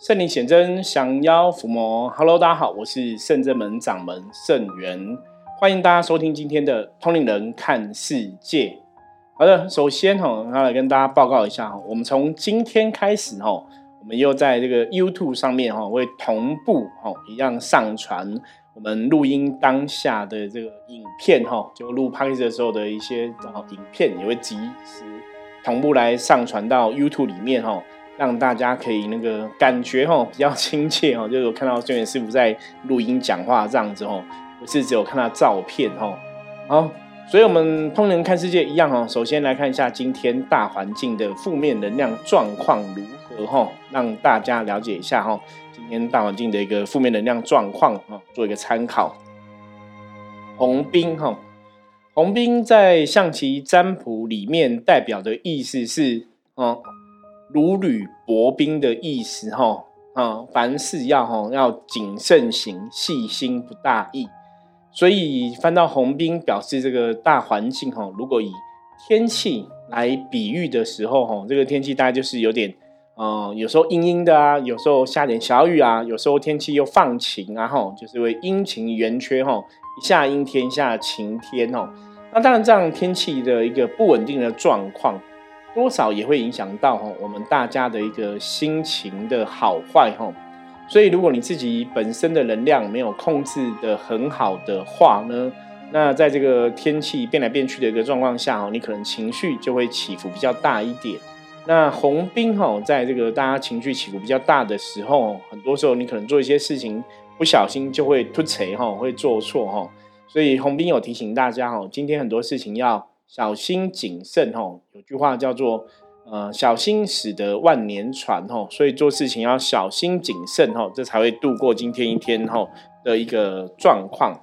圣灵显真，降妖伏魔。Hello，大家好，我是圣真门掌门圣元，欢迎大家收听今天的通灵人看世界。好的，首先哈，要来跟大家报告一下哈，我们从今天开始哈，我们又在这个 YouTube 上面哈，会同步哈一样上传我们录音当下的这个影片哈，就录 p o d c a 的时候的一些然后影片也会及时同步来上传到 YouTube 里面哈。让大家可以那个感觉哈 比较亲切哈，就是看到孙元师傅在录音讲话这样子哈，不是只有看到照片哈。好，所以我们通人看世界一样哈，首先来看一下今天大环境的负面能量状况如何哈，让大家了解一下哈，今天大环境的一个负面能量状况哈，做一个参考。红兵哈，红兵在象棋占卜里面代表的意思是哦。如履薄冰的意思，哈啊，凡事要哈要谨慎行，细心不大意。所以翻到红冰，表示这个大环境哈，如果以天气来比喻的时候，哈，这个天气大概就是有点，嗯，有时候阴阴的啊，有时候下点小雨啊，有时候天气又放晴啊，哈，就是为阴晴圆缺，哈，一下阴天，一下晴天，哦。那当然这样天气的一个不稳定的状况。多少也会影响到哈我们大家的一个心情的好坏哈，所以如果你自己本身的能量没有控制的很好的话呢，那在这个天气变来变去的一个状况下哦，你可能情绪就会起伏比较大一点。那红兵哈，在这个大家情绪起伏比较大的时候，很多时候你可能做一些事情不小心就会突锤哈，会做错哈。所以红兵有提醒大家哈，今天很多事情要。小心谨慎吼，有句话叫做“呃，小心使得万年船”吼，所以做事情要小心谨慎吼，这才会度过今天一天吼的一个状况。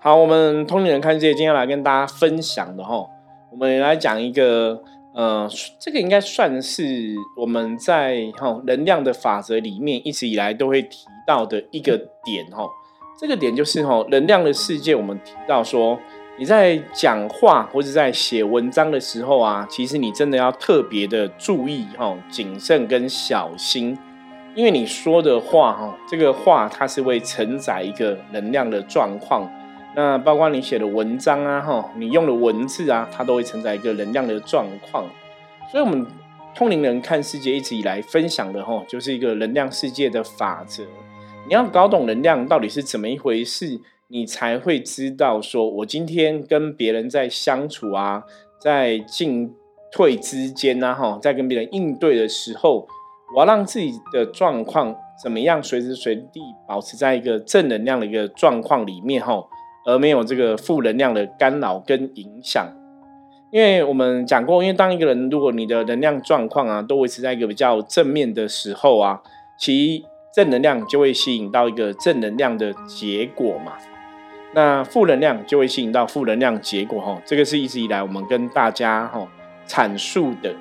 好，我们通灵人看世界今天来跟大家分享的吼，我们来讲一个呃，这个应该算是我们在吼能量的法则里面一直以来都会提到的一个点吼，这个点就是吼能量的世界，我们提到说。你在讲话或者在写文章的时候啊，其实你真的要特别的注意哈，谨慎跟小心，因为你说的话哈，这个话它是会承载一个能量的状况。那包括你写的文章啊哈，你用的文字啊，它都会承载一个能量的状况。所以，我们通灵人看世界一直以来分享的哈，就是一个能量世界的法则。你要搞懂能量到底是怎么一回事。你才会知道，说我今天跟别人在相处啊，在进退之间啊，哈，在跟别人应对的时候，我要让自己的状况怎么样，随时随地保持在一个正能量的一个状况里面，哈，而没有这个负能量的干扰跟影响。因为我们讲过，因为当一个人如果你的能量状况啊，都维持在一个比较正面的时候啊，其正能量就会吸引到一个正能量的结果嘛。那负能量就会吸引到负能量结果哈，这个是一直以来我们跟大家哈阐述的。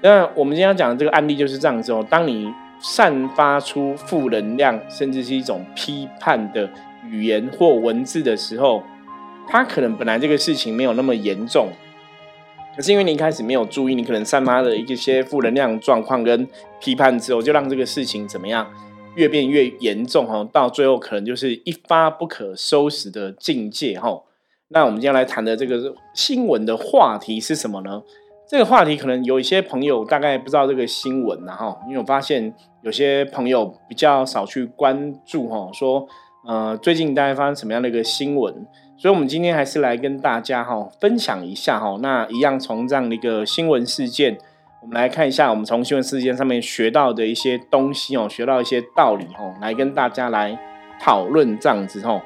那我们今天讲的这个案例就是这样子哦。当你散发出负能量，甚至是一种批判的语言或文字的时候，它可能本来这个事情没有那么严重，可是因为你一开始没有注意，你可能散发了一些负能量状况跟批判之后，就让这个事情怎么样？越变越严重哈，到最后可能就是一发不可收拾的境界哈。那我们今天来谈的这个新闻的话题是什么呢？这个话题可能有一些朋友大概不知道这个新闻呐哈，因为我发现有些朋友比较少去关注哈，说呃最近大概发生什么样的一个新闻，所以我们今天还是来跟大家哈分享一下哈。那一样从这样的一个新闻事件。我们来看一下，我们从新闻事件上面学到的一些东西哦，学到一些道理哦，来跟大家来讨论这样子哦。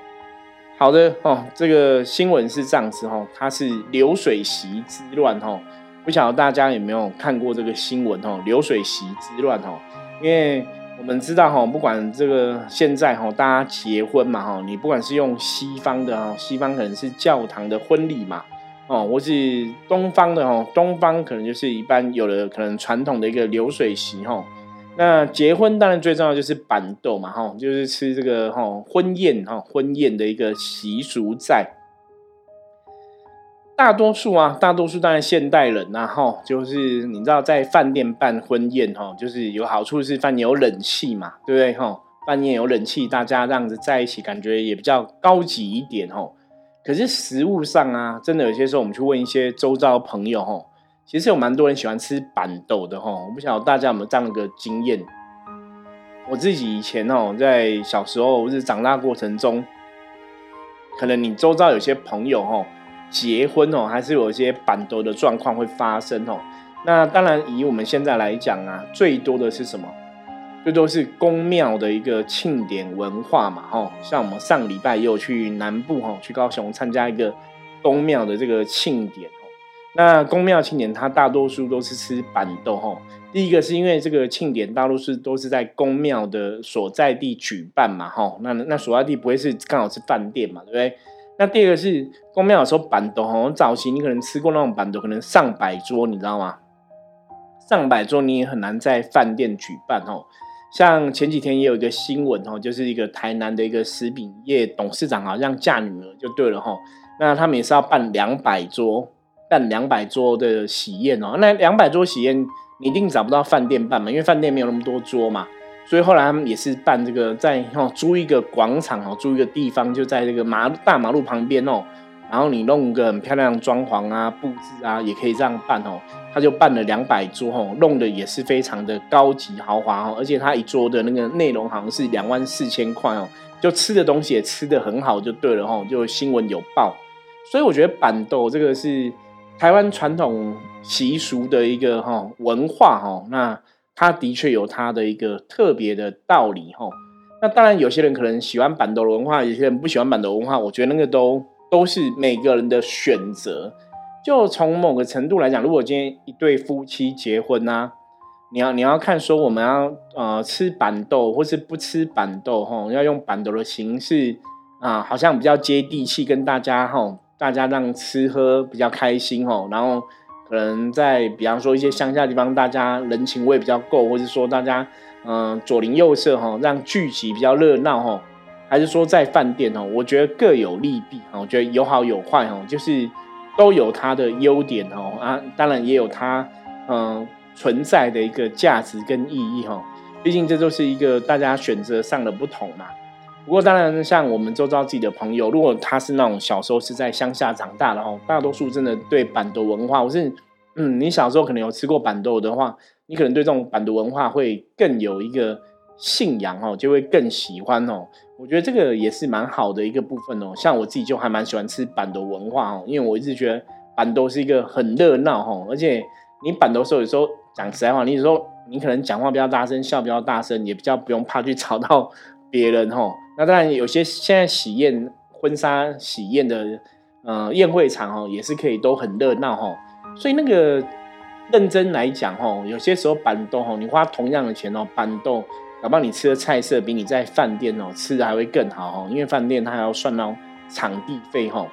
好的哦，这个新闻是这样子哦，它是流水席之乱哦。不晓得大家有没有看过这个新闻哦？流水席之乱哦，因为我们知道哈，不管这个现在哈，大家结婚嘛哈，你不管是用西方的哈，西方可能是教堂的婚礼嘛。哦，我是东方的哦，东方可能就是一般有了可能传统的一个流水席哈。那结婚当然最重要就是板豆嘛哈，就是吃这个哈婚宴哈婚宴的一个习俗在。大多数啊，大多数当然现代人呐，哈，就是你知道在饭店办婚宴哈，就是有好处是饭店有冷气嘛，对不对哈？饭店有冷气，大家这样子在一起，感觉也比较高级一点哈。可是食物上啊，真的有些时候我们去问一些周遭朋友哦，其实有蛮多人喜欢吃板豆的哦。我不晓得大家有没有这样的个经验？我自己以前哦，在小时候或是长大过程中，可能你周遭有些朋友哦。结婚哦，还是有一些板斗的状况会发生哦。那当然，以我们现在来讲啊，最多的是什么？这都是宫庙的一个庆典文化嘛，哈。像我们上礼拜也有去南部哈，去高雄参加一个宫庙的这个庆典哦。那宫庙庆典，它大多数都是吃板豆哈。第一个是因为这个庆典大多数都是在宫庙的所在地举办嘛，哈。那那所在地不会是刚好是饭店嘛，对不对？那第二个是宫庙有时候板豆吼，早期你可能吃过那种板豆，可能上百桌，你知道吗？上百桌你也很难在饭店举办吼。像前几天也有一个新闻哦，就是一个台南的一个食品业董事长好像嫁女儿就对了吼。那他们也是要办两百桌，办两百桌的喜宴哦。那两百桌喜宴你一定找不到饭店办嘛，因为饭店没有那么多桌嘛。所以后来他们也是办这个，在哦租一个广场哦，租一个地方，就在这个马大马路旁边哦，然后你弄个很漂亮的装潢啊、布置啊，也可以这样办哦。他就办了两百桌哦，弄的也是非常的高级豪华哦，而且他一桌的那个内容好像是两万四千块哦，就吃的东西也吃的很好，就对了哦，就新闻有报。所以我觉得板豆这个是台湾传统习俗的一个哈文化哈，那。它的确有它的一个特别的道理哈。那当然，有些人可能喜欢板豆文化，有些人不喜欢板豆文化。我觉得那个都都是每个人的选择。就从某个程度来讲，如果今天一对夫妻结婚啊，你要你要看说我们要呃吃板豆或是不吃板豆哈，要用板豆的形式啊，好像比较接地气，跟大家哈，大家让吃喝比较开心哈，然后。可能在比方说一些乡下地方，大家人情味比较够，或者说大家嗯左邻右舍哈，让聚集比较热闹哈，还是说在饭店哦，我觉得各有利弊哈，我觉得有好有坏哈，就是都有它的优点哦啊，当然也有它嗯存在的一个价值跟意义哈，毕竟这都是一个大家选择上的不同嘛。不过当然，像我们周遭自己的朋友，如果他是那种小时候是在乡下长大的哦，大多数真的对板豆文化，我是嗯，你小时候可能有吃过板豆的话，你可能对这种板豆文化会更有一个信仰哦，就会更喜欢哦。我觉得这个也是蛮好的一个部分哦。像我自己就还蛮喜欢吃板豆文化哦，因为我一直觉得板豆是一个很热闹哦，而且你板豆时候有时候讲实在话，你有时候你可能讲话比较大声，笑比较大声，也比较不用怕去吵到 别人哦。那当然，有些现在喜宴、婚纱喜宴的，呃，宴会场哦，也是可以都很热闹哈。所以那个认真来讲哦，有些时候板豆哦，你花同样的钱哦，板豆，哪怕你吃的菜色比你在饭店哦吃的还会更好哦，因为饭店它还要算到场地费哈。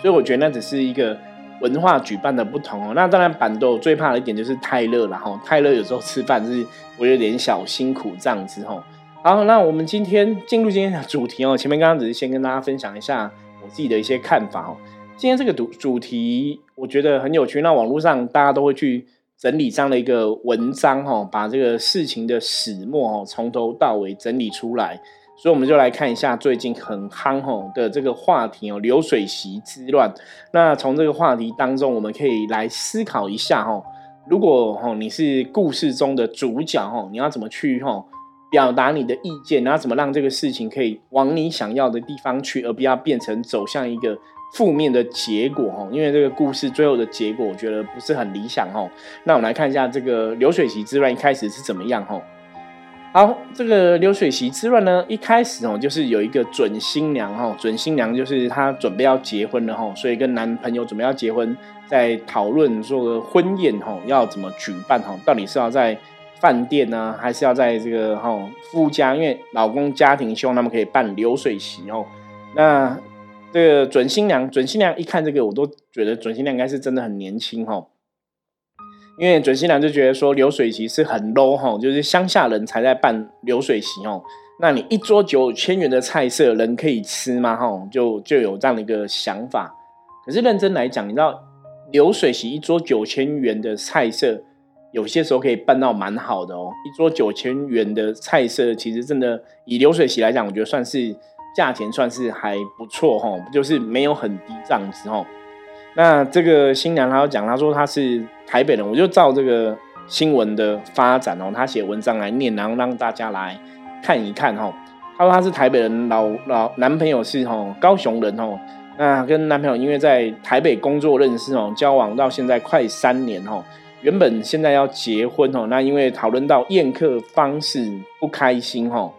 所以我觉得那只是一个文化举办的不同哦。那当然，板豆最怕的一点就是太热了哈，太热有时候吃饭是我有点小辛苦这样子哦。好，那我们今天进入今天的主题哦。前面刚刚只是先跟大家分享一下我自己的一些看法哦。今天这个主主题我觉得很有趣，那网络上大家都会去整理这样的一个文章哈，把这个事情的始末哦从头到尾整理出来。所以我们就来看一下最近很夯吼的这个话题哦，流水席之乱。那从这个话题当中，我们可以来思考一下哈，如果哈你是故事中的主角哈，你要怎么去吼？表达你的意见，然后怎么让这个事情可以往你想要的地方去，而不要变成走向一个负面的结果哈。因为这个故事最后的结果，我觉得不是很理想哈。那我们来看一下这个流水席之乱一开始是怎么样哈。好，这个流水席之乱呢，一开始哦，就是有一个准新娘哈，准新娘就是她准备要结婚了哈，所以跟男朋友准备要结婚，在讨论说婚宴哈要怎么举办哈，到底是要在。饭店呢，还是要在这个哈夫家，因为老公家庭希望他们可以办流水席哦。那这个准新娘，准新娘一看这个，我都觉得准新娘应该是真的很年轻哈。因为准新娘就觉得说流水席是很 low 哈，就是乡下人才在办流水席哦。那你一桌九千元的菜色，人可以吃吗？哈，就就有这样的一个想法。可是认真来讲，你知道流水席一桌九千元的菜色，有些时候可以办到蛮好的哦。一桌九千元的菜色，其实真的以流水席来讲，我觉得算是价钱算是还不错哈，就是没有很低这样子哈。那这个新娘她要讲，她说她是台北人，我就照这个新闻的发展哦，她写文章来念，然后让大家来看一看哈。她说她是台北人，老老男朋友是吼高雄人吼。那跟男朋友因为在台北工作认识哦，交往到现在快三年吼。原本现在要结婚哦，那因为讨论到宴客方式不开心吼。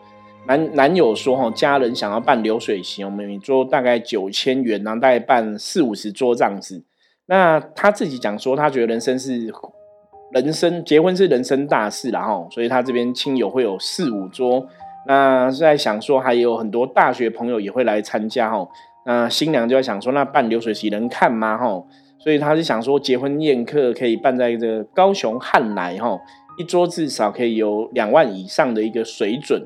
男男友说：“哈，家人想要办流水席，我们每桌大概九千元，然后大概办四五十桌这样子。那他自己讲说，他觉得人生是人生结婚是人生大事然后，所以他这边亲友会有四五桌。那在想说，还有很多大学朋友也会来参加哈。那新娘就在想说，那办流水席能看吗？哈，所以他是想说，结婚宴客可以办在这个高雄汉来哈，一桌至少可以有两万以上的一个水准。”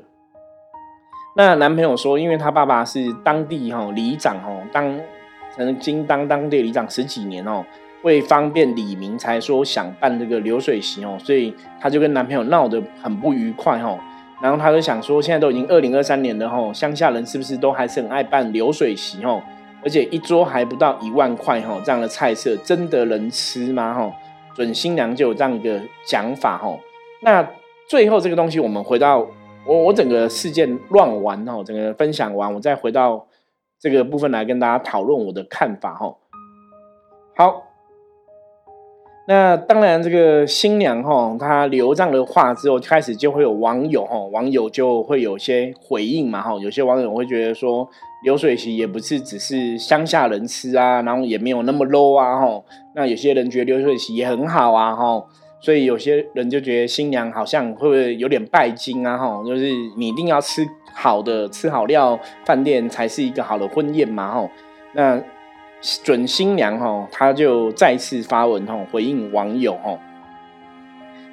那男朋友说，因为他爸爸是当地哈里长哦，当曾经当当地里长十几年哦，为方便李明才说想办这个流水席哦，所以他就跟男朋友闹得很不愉快哈。然后他就想说，现在都已经二零二三年了哈，乡下人是不是都还是很爱办流水席哦？而且一桌还不到一万块哈，这样的菜色真的能吃吗哈？准新娘就有这样一个讲法哈。那最后这个东西，我们回到。我我整个事件乱完哈，整个分享完，我再回到这个部分来跟大家讨论我的看法哈。好，那当然这个新娘哈，她留这样的话之后，开始就会有网友哈，网友就会有些回应嘛哈。有些网友会觉得说，流水席也不是只是乡下人吃啊，然后也没有那么 low 啊哈。那有些人觉得流水席也很好啊哈。所以有些人就觉得新娘好像会不会有点拜金啊？哈，就是你一定要吃好的、吃好料饭店才是一个好的婚宴嘛？哈，那准新娘哈，她就再次发文哈回应网友哈，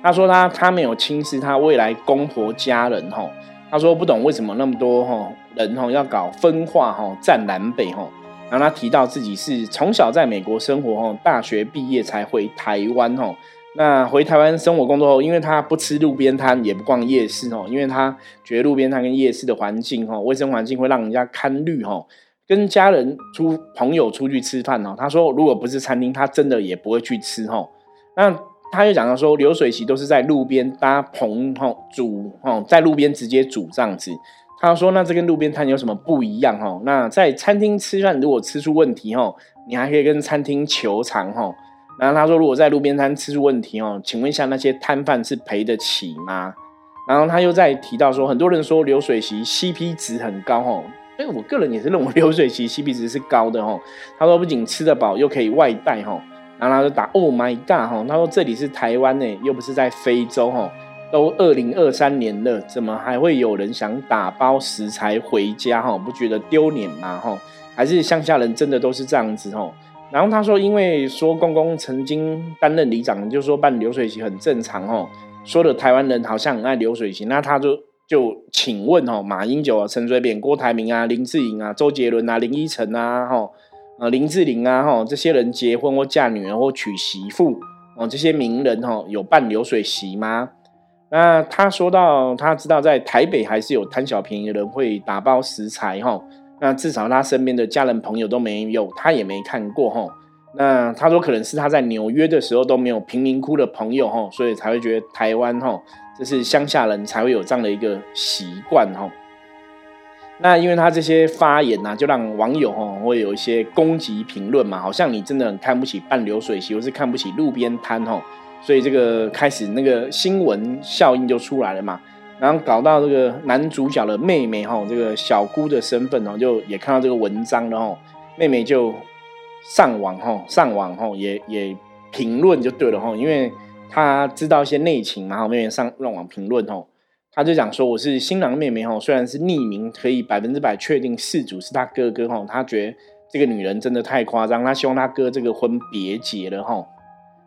她说她她没有轻视她未来公婆家人哈，她说不懂为什么那么多哈人哈要搞分化哈占南北哈，然后她提到自己是从小在美国生活哈，大学毕业才回台湾哈。那回台湾生活工作后，因为他不吃路边摊，也不逛夜市哦，因为他觉得路边摊跟夜市的环境哈，卫生环境会让人家看绿哈。跟家人出朋友出去吃饭哦，他说如果不是餐厅，他真的也不会去吃哈。那他又讲到说，流水席都是在路边搭棚哈煮哈，在路边直接煮这样子。他说那这跟路边摊有什么不一样哈？那在餐厅吃饭，如果吃出问题哈，你还可以跟餐厅求偿哈。然后他说，如果在路边摊吃出问题哦，请问一下那些摊贩是赔得起吗？然后他又在提到说，很多人说流水席 CP 值很高哦，所以我个人也是认为 流水席 CP 值是高的哦。他说不仅吃得饱，又可以外带哦。然后他就打 Oh my God 哈，他说这里是台湾呢，又不是在非洲哈，都二零二三年了，怎么还会有人想打包食材回家哈？不觉得丢脸吗哈？还是乡下人真的都是这样子哈？然后他说，因为说公公曾经担任里长，就说办流水席很正常哦。说的台湾人好像很爱流水席，那他就就请问哦，马英九啊、陈水扁、郭台铭啊、林志颖啊、周杰伦啊、林依晨啊、哈呃林志玲啊、哈这些人结婚或嫁女儿或娶媳妇哦，这些名人哈有办流水席吗？那他说到，他知道在台北还是有贪小便宜的人会打包食材哈。那至少他身边的家人朋友都没有，他也没看过哈。那他说可能是他在纽约的时候都没有贫民窟的朋友哈，所以才会觉得台湾哈，这是乡下人才会有这样的一个习惯哈。那因为他这些发言呢，就让网友哈会有一些攻击评论嘛，好像你真的很看不起办流水席，或是看不起路边摊哈，所以这个开始那个新闻效应就出来了嘛。然后搞到这个男主角的妹妹哈，这个小姑的身份哦，就也看到这个文章了哈。妹妹就上网哈，上网哈，也也评论就对了哈，因为她知道一些内情嘛哈。妹妹上上网评论哈，她就讲说我是新郎妹妹哈，虽然是匿名，可以百分之百确定事主是他哥哥哈。她觉得这个女人真的太夸张，她希望她哥这个婚别结了哈。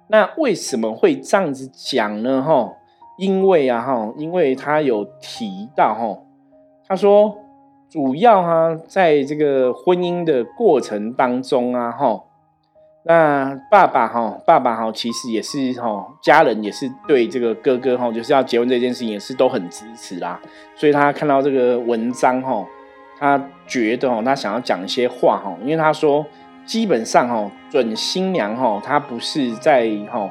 那为什么会这样子讲呢哈？因为啊哈，因为他有提到哈，他说主要哈，在这个婚姻的过程当中啊哈，那爸爸哈，爸爸哈，其实也是哈，家人也是对这个哥哥哈，就是要结婚这件事情也是都很支持啦。所以他看到这个文章哈，他觉得哦，他想要讲一些话哈，因为他说基本上哈，准新娘哈，她不是在哈，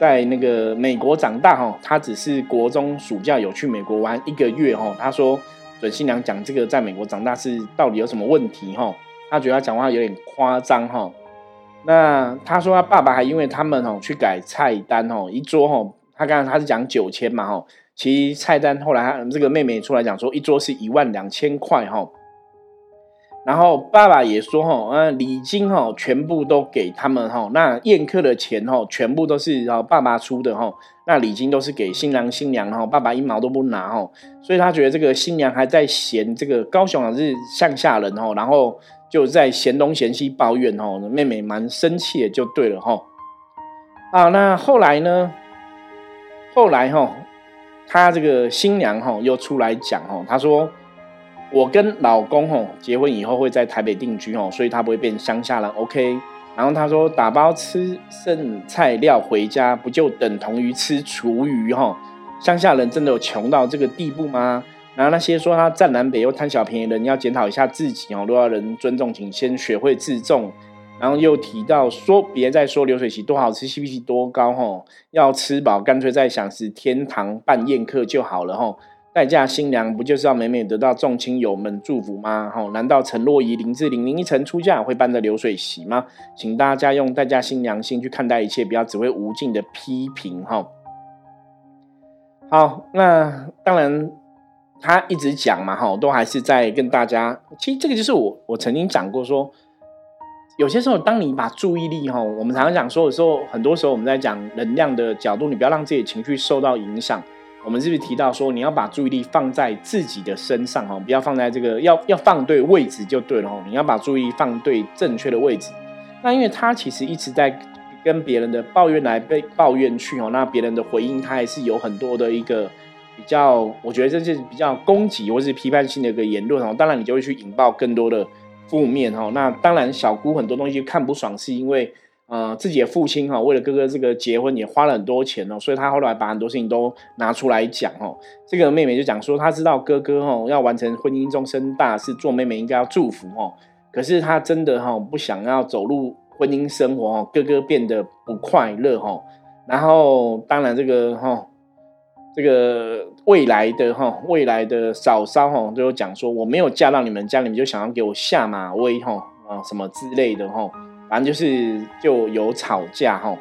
在那个美国长大哈，他只是国中暑假有去美国玩一个月哈。他说准新娘讲这个在美国长大是到底有什么问题哈？他觉得他讲话有点夸张哈。那他说他爸爸还因为他们哦去改菜单哦一桌哦他刚刚他是讲九千嘛哈其实菜单后来他这个妹妹出来讲说一桌是一万两千块哈，然后爸爸也说哈呃礼金哈全部都给他们哈那宴客的钱哈全部都是哦爸爸出的哈那礼金都是给新郎新娘哈爸爸一毛都不拿哈所以他觉得这个新娘还在嫌这个高雄是乡下人哈然后。就在嫌东嫌西抱怨哦，妹妹蛮生气的，就对了哈。啊，那后来呢？后来哈，他这个新娘哈又出来讲哦，他说我跟老公哦结婚以后会在台北定居哦，所以他不会变乡下人，OK。然后他说打包吃剩菜料回家，不就等同于吃厨余哈？乡下人真的有穷到这个地步吗？然后那些说他占南北又贪小便宜的人，要检讨一下自己哦。若要人尊重，请先学会自重。然后又提到说，别再说流水席多好吃，CP 值多高吼，要吃饱干脆再想是天堂办宴客就好了吼。待嫁新娘不就是要美美得到众亲友们祝福吗？吼，难道陈若仪、林志玲、林依晨出嫁会办的流水席吗？请大家用待嫁新娘心去看待一切，不要只会无尽的批评哈。好，那当然。他一直讲嘛，哈，都还是在跟大家。其实这个就是我，我曾经讲过说，有些时候，当你把注意力，哈，我们常常讲说，有时候，很多时候我们在讲能量的角度，你不要让自己情绪受到影响。我们是不是提到说，你要把注意力放在自己的身上，哦，不要放在这个，要要放对位置就对了，哦，你要把注意力放对正确的位置。那因为他其实一直在跟别人的抱怨来被抱怨去，哦，那别人的回应他还是有很多的一个。比较，我觉得这是比较攻击或是批判性的一个言论哦。当然，你就会去引爆更多的负面哦。那当然，小姑很多东西看不爽，是因为呃自己的父亲哈为了哥哥这个结婚也花了很多钱哦，所以他后来把很多事情都拿出来讲哦。这个妹妹就讲说，她知道哥哥哈要完成婚姻终身大事，做妹妹应该要祝福哦。可是她真的哈不想要走入婚姻生活哦，哥哥变得不快乐哈。然后当然这个哈。这个未来的哈，未来的嫂嫂哈，都有讲说我没有嫁到你们家，你们就想要给我下马威哈啊什么之类的哈，反正就是就有吵架哈。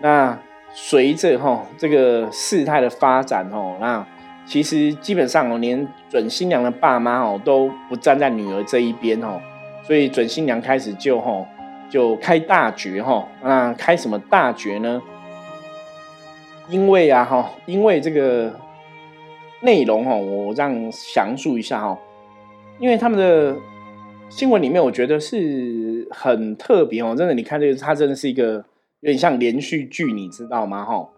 那随着哈这个事态的发展哦，那其实基本上哦，连准新娘的爸妈哦都不站在女儿这一边哦，所以准新娘开始就哈就开大决哈，那开什么大决呢？因为啊哈，因为这个内容哦，我让详述一下哈。因为他们的新闻里面，我觉得是很特别哦。真的，你看这个，它真的是一个有点像连续剧，你知道吗？哈，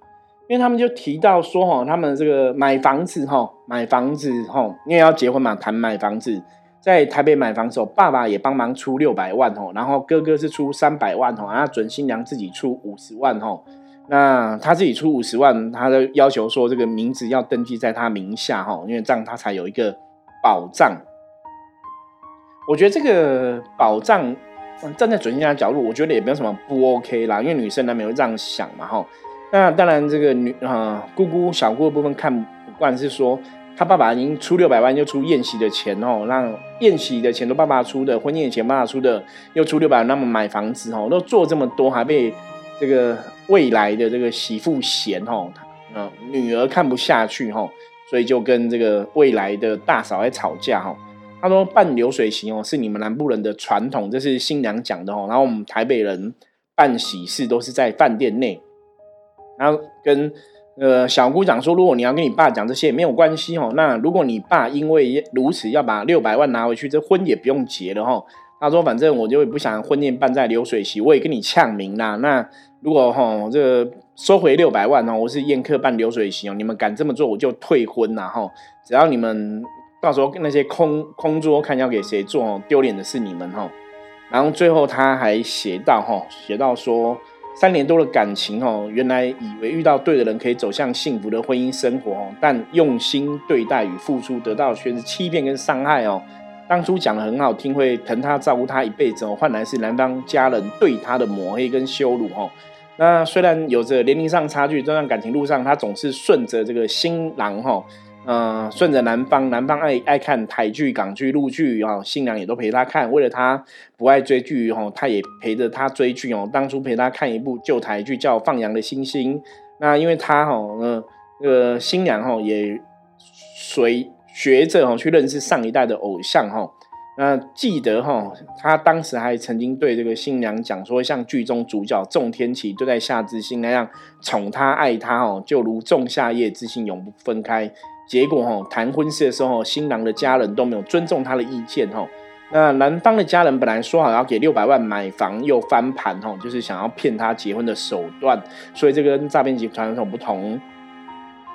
因为他们就提到说哈，他们这个买房子哈，买房子哈，因为要结婚嘛，谈买房子，在台北买房子，爸爸也帮忙出六百万哈，然后哥哥是出三百万哈，然后准新娘自己出五十万哈。那他自己出五十万，他的要求说这个名字要登记在他名下哈，因为这样他才有一个保障。我觉得这个保障站在准新娘的角度，我觉得也没有什么不 OK 啦，因为女生难免会这样想嘛哈。那当然这个女啊姑姑小姑的部分看不惯是说，他爸爸已经出六百万，又出宴席的钱哦，让宴席的钱都爸爸出的，婚宴的钱爸爸出的，又出六百万，那么买房子哦，都做这么多，还被这个。未来的这个媳妇嫌哦，嗯，女儿看不下去哦，所以就跟这个未来的大嫂在吵架哦。他说办流水席哦，是你们南部人的传统，这是新娘讲的哦。然后我们台北人办喜事都是在饭店内。然后跟呃小姑讲说，如果你要跟你爸讲这些没有关系吼，那如果你爸因为如此要把六百万拿回去，这婚也不用结了吼。他说反正我就不想婚宴办在流水席，我也跟你呛明啦。那如果哈这个收回六百万哦，我是宴客办流水席哦，你们敢这么做，我就退婚呐哈！只要你们到时候那些空空桌看要给谁坐哦，丢脸的是你们哈。然后最后他还写到哈，写到说三年多的感情哦，原来以为遇到对的人可以走向幸福的婚姻生活哦，但用心对待与付出得到却是欺骗跟伤害哦。当初讲的很好听，会疼他照顾他一辈子哦，换来是男方家人对他的抹黑跟羞辱哦。那虽然有着年龄上差距，这段感情路上他总是顺着这个新郎哈。嗯，顺着男方，男方爱爱看台剧、港剧、陆剧哦，新娘也都陪他看。为了他不爱追剧哦，他也陪着他追剧哦。当初陪他看一部旧台剧叫《放羊的星星》，那因为他哈，呃，那个新娘哈也随学着哈去认识上一代的偶像哈。那记得哈，他当时还曾经对这个新娘讲说，像剧中主角仲天琪对待夏之星那样宠他爱他哦，就如仲夏夜之星永不分开。结果哈，谈婚事的时候，新郎的家人都没有尊重他的意见哈。那男方的家人本来说好要给六百万买房，又翻盘哈，就是想要骗他结婚的手段。所以这个跟诈骗集团很不同。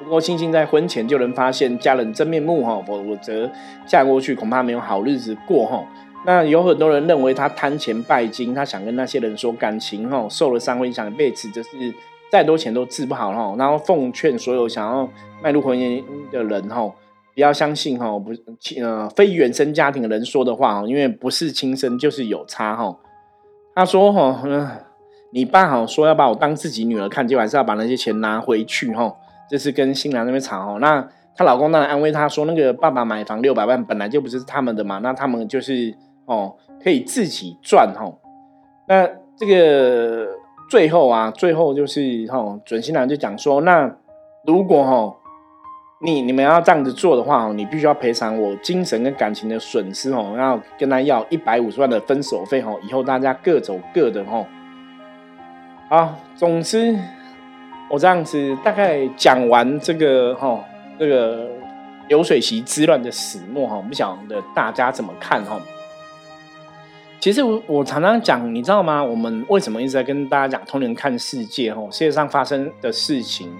不过庆幸在婚前就能发现家人真面目哈，否则嫁过去恐怕没有好日子过哈。那有很多人认为他贪钱拜金，他想跟那些人说感情哈受了伤会影响一辈子，就是再多钱都治不好哈。然后奉劝所有想要。迈入婚姻的人哈，不要相信哈，不呃非原生家庭的人说的话因为不是亲生就是有差哈。他说哈，你爸好说要把我当自己女儿看，就还是要把那些钱拿回去哈。这是跟新郎那边吵哈。那她老公当然安慰她说，那个爸爸买房六百万本来就不是他们的嘛，那他们就是哦可以自己赚哈。那这个最后啊，最后就是哈准新郎就讲说，那如果哈。你你们要这样子做的话哦，你必须要赔偿我精神跟感情的损失哦，要跟他要一百五十万的分手费哦，以后大家各走各的哦。好，总之我这样子大概讲完这个哈，这个流水席之乱的始末哈，不晓得大家怎么看哈？其实我我常常讲，你知道吗？我们为什么一直在跟大家讲通灵看世界哈？世界上发生的事情。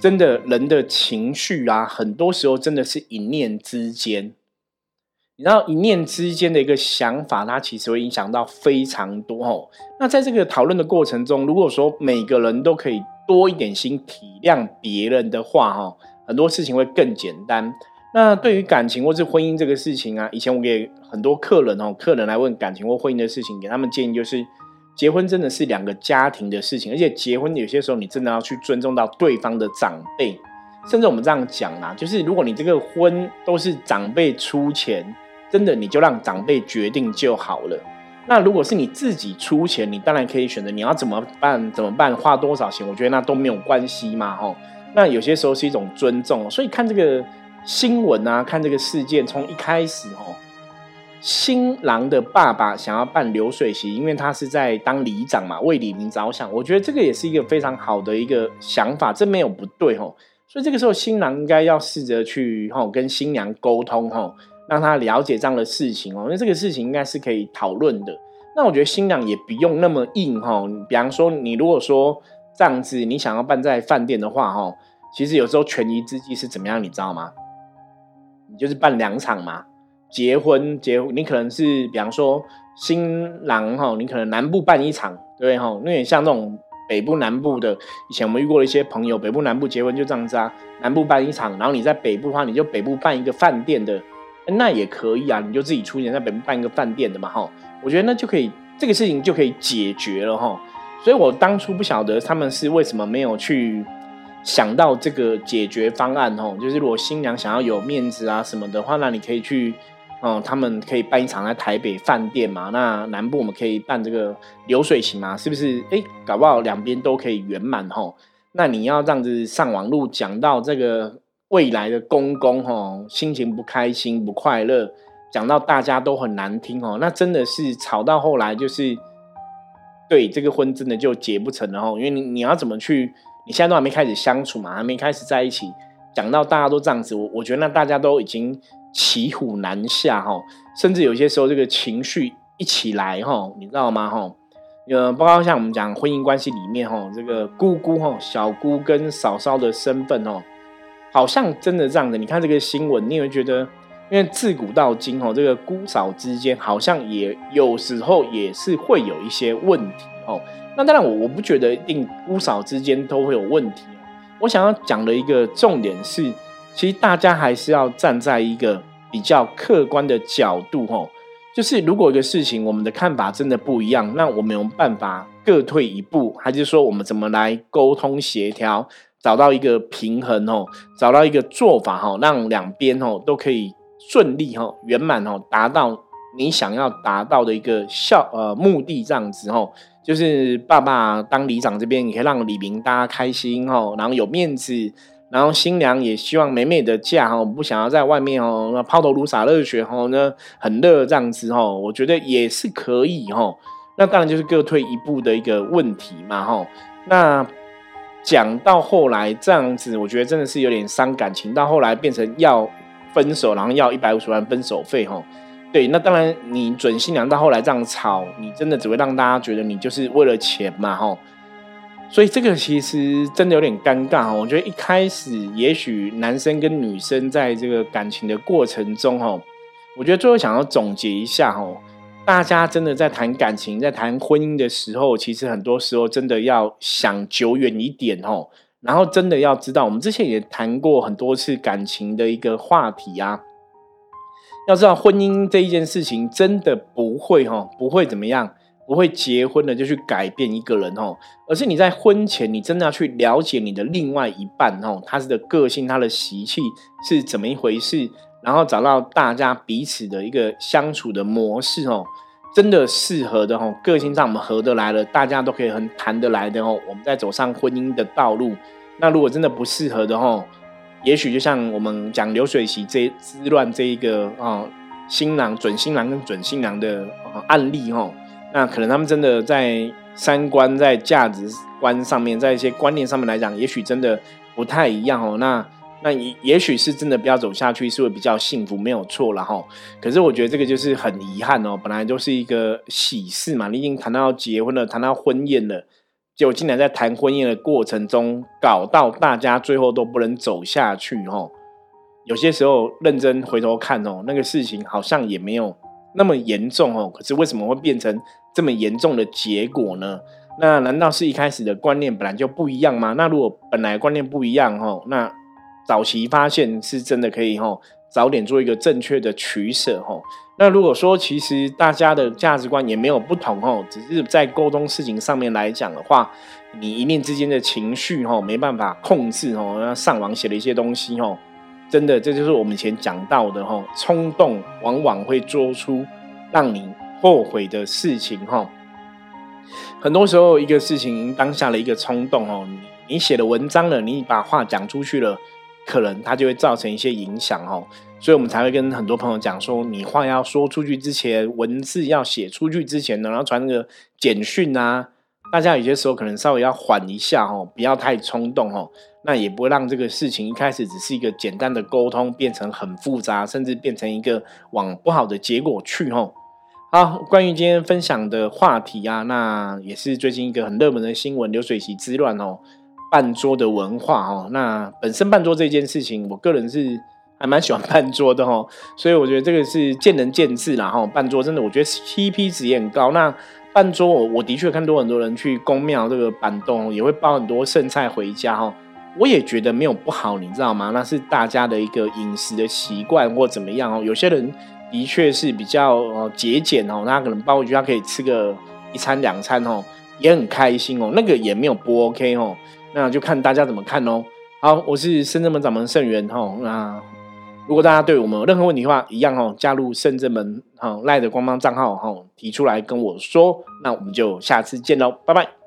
真的，人的情绪啊，很多时候真的是一念之间。你知道，一念之间的一个想法，它其实会影响到非常多哦。那在这个讨论的过程中，如果说每个人都可以多一点心体谅别人的话，哈，很多事情会更简单。那对于感情或是婚姻这个事情啊，以前我给很多客人哦，客人来问感情或婚姻的事情，给他们建议就是。结婚真的是两个家庭的事情，而且结婚有些时候你真的要去尊重到对方的长辈，甚至我们这样讲啊，就是如果你这个婚都是长辈出钱，真的你就让长辈决定就好了。那如果是你自己出钱，你当然可以选择你要怎么办怎么办，花多少钱，我觉得那都没有关系嘛，吼。那有些时候是一种尊重，所以看这个新闻啊，看这个事件从一开始，哦。新郎的爸爸想要办流水席，因为他是在当里长嘛，为李明着想。我觉得这个也是一个非常好的一个想法，这没有不对吼。所以这个时候新郎应该要试着去吼跟新娘沟通吼，让他了解这样的事情哦。因为这个事情应该是可以讨论的。那我觉得新娘也不用那么硬吼。比方说，你如果说这样子，你想要办在饭店的话吼，其实有时候权宜之计是怎么样，你知道吗？你就是办两场嘛。结婚结，你可能是比方说新郎哈，你可能南部办一场，对不对哈？因为像那种北部南部的，以前我们遇过的一些朋友，北部南部结婚就这样子啊，南部办一场，然后你在北部的话，你就北部办一个饭店的，那也可以啊，你就自己出钱在北部办一个饭店的嘛哈，我觉得那就可以，这个事情就可以解决了哈。所以我当初不晓得他们是为什么没有去想到这个解决方案哦，就是如果新娘想要有面子啊什么的话，那你可以去。哦，他们可以办一场在台北饭店嘛？那南部我们可以办这个流水席嘛？是不是？哎，搞不好两边都可以圆满吼。那你要这样子上网路讲到这个未来的公公吼，心情不开心不快乐，讲到大家都很难听哦。那真的是吵到后来就是，对这个婚真的就结不成了吼。因为你你要怎么去？你现在都还没开始相处嘛，还没开始在一起，讲到大家都这样子，我我觉得那大家都已经。骑虎难下哈，甚至有些时候这个情绪一起来哈，你知道吗哈？呃，包括像我们讲婚姻关系里面哈，这个姑姑哈、小姑跟嫂嫂的身份哦，好像真的这样的。你看这个新闻，你会觉得因为自古到今哦，这个姑嫂之间好像也有时候也是会有一些问题哦。那当然，我我不觉得一定姑嫂之间都会有问题。我想要讲的一个重点是，其实大家还是要站在一个比较客观的角度哦。就是如果一个事情我们的看法真的不一样，那我们有办法各退一步，还是说我们怎么来沟通协调，找到一个平衡哦，找到一个做法哈，让两边哦都可以顺利哈圆满哦，达到你想要达到的一个效呃目的这样子哦。就是爸爸当里长这边，你可以让李明大家开心哦，然后有面子。然后新娘也希望美美的嫁哦，不想要在外面哦，那抛头颅洒热血哦，那很热这样子哦，我觉得也是可以哦。那当然就是各退一步的一个问题嘛哈。那讲到后来这样子，我觉得真的是有点伤感情。到后来变成要分手，然后要一百五十万分手费哈。对，那当然你准新娘到后来这样吵，你真的只会让大家觉得你就是为了钱嘛吼。所以这个其实真的有点尴尬哈，我觉得一开始也许男生跟女生在这个感情的过程中哈，我觉得最后想要总结一下哈，大家真的在谈感情、在谈婚姻的时候，其实很多时候真的要想久远一点哦，然后真的要知道，我们之前也谈过很多次感情的一个话题啊，要知道婚姻这一件事情真的不会哈，不会怎么样。不会结婚的就去改变一个人哦，而是你在婚前，你真的要去了解你的另外一半哦，他的个性、他的习气是怎么一回事，然后找到大家彼此的一个相处的模式哦，真的适合的哦，个性上我们合得来了，大家都可以很谈得来的哦，我们再走上婚姻的道路。那如果真的不适合的哦，也许就像我们讲流水席这之乱这一个啊，新郎准新郎跟准新娘的案例哦。那可能他们真的在三观、在价值观上面，在一些观念上面来讲，也许真的不太一样哦。那那也也许是真的不要走下去，是会比较幸福，没有错了哈。可是我觉得这个就是很遗憾哦，本来就是一个喜事嘛，你已经谈到结婚了，谈到婚宴了，结果竟然在谈婚宴的过程中，搞到大家最后都不能走下去哦。有些时候认真回头看哦，那个事情好像也没有。那么严重哦，可是为什么会变成这么严重的结果呢？那难道是一开始的观念本来就不一样吗？那如果本来观念不一样哦，那早期发现是真的可以哦，早点做一个正确的取舍哦。那如果说其实大家的价值观也没有不同哦，只是在沟通事情上面来讲的话，你一念之间的情绪哦没办法控制哦，那上网写了一些东西哦。真的，这就是我们以前讲到的哈，冲动往往会做出让你后悔的事情哈。很多时候，一个事情当下的一个冲动哦，你你写的文章了，你把话讲出去了，可能它就会造成一些影响哦。所以我们才会跟很多朋友讲说，你话要说出去之前，文字要写出去之前呢，然后传那个简讯啊。大家有些时候可能稍微要缓一下哦，不要太冲动哦，那也不会让这个事情一开始只是一个简单的沟通，变成很复杂，甚至变成一个往不好的结果去哦。好，关于今天分享的话题啊，那也是最近一个很热门的新闻——流水席之乱哦，半桌的文化哦。那本身办桌这件事情，我个人是还蛮喜欢办桌的哦，所以我觉得这个是见仁见智啦哈。办桌真的，我觉得 CP 值也很高。那半桌，我我的确看多很多人去公庙这个板洞，也会包很多剩菜回家哈。我也觉得没有不好，你知道吗？那是大家的一个饮食的习惯或怎么样哦。有些人的确是比较呃节俭哦，他可能包回去，他可以吃个一餐两餐哦，也很开心哦。那个也没有不 OK 哦，那就看大家怎么看喽。好，我是深圳门掌门盛元哈，那。如果大家对我们有任何问题的话，一样哦，加入深圳门哈赖的官方账号哈，提出来跟我说，那我们就下次见喽，拜拜。